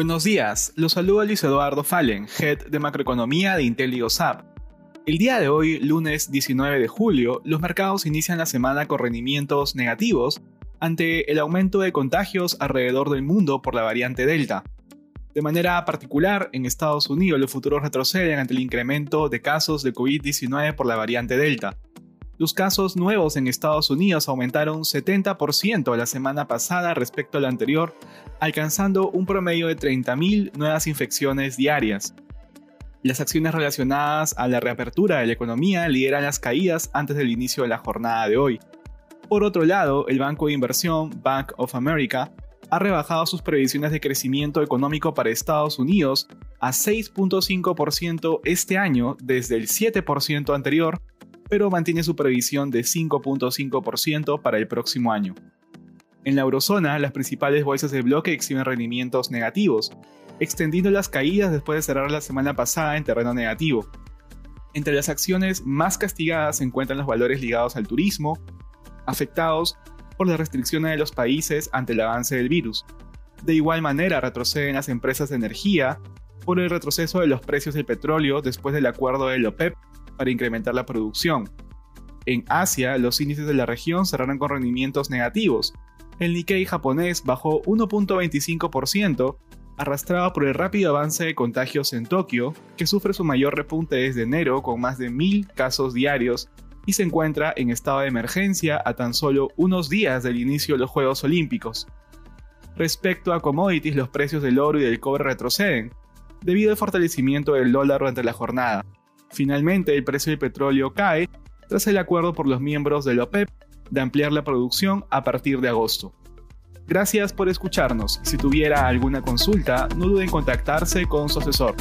Buenos días, los saluda Luis Eduardo Fallen, Head de Macroeconomía de IntelioSAP. El día de hoy, lunes 19 de julio, los mercados inician la semana con rendimientos negativos ante el aumento de contagios alrededor del mundo por la variante Delta. De manera particular, en Estados Unidos los futuros retroceden ante el incremento de casos de COVID-19 por la variante Delta. Los casos nuevos en Estados Unidos aumentaron 70% la semana pasada respecto a la anterior, alcanzando un promedio de 30.000 nuevas infecciones diarias. Las acciones relacionadas a la reapertura de la economía lideran las caídas antes del inicio de la jornada de hoy. Por otro lado, el banco de inversión Bank of America ha rebajado sus previsiones de crecimiento económico para Estados Unidos a 6.5% este año desde el 7% anterior pero mantiene su previsión de 5.5% para el próximo año. En la eurozona, las principales bolsas de bloque exhiben rendimientos negativos, extendiendo las caídas después de cerrar la semana pasada en terreno negativo. Entre las acciones más castigadas se encuentran los valores ligados al turismo, afectados por las restricciones de los países ante el avance del virus. De igual manera retroceden las empresas de energía por el retroceso de los precios del petróleo después del acuerdo del OPEP para incrementar la producción. En Asia, los índices de la región cerraron con rendimientos negativos. El Nikkei japonés bajó 1.25%, arrastrado por el rápido avance de contagios en Tokio, que sufre su mayor repunte desde enero con más de 1.000 casos diarios y se encuentra en estado de emergencia a tan solo unos días del inicio de los Juegos Olímpicos. Respecto a commodities, los precios del oro y del cobre retroceden, debido al fortalecimiento del dólar durante la jornada. Finalmente, el precio del petróleo cae tras el acuerdo por los miembros de la OPEP de ampliar la producción a partir de agosto. Gracias por escucharnos. Si tuviera alguna consulta, no duden en contactarse con su asesor.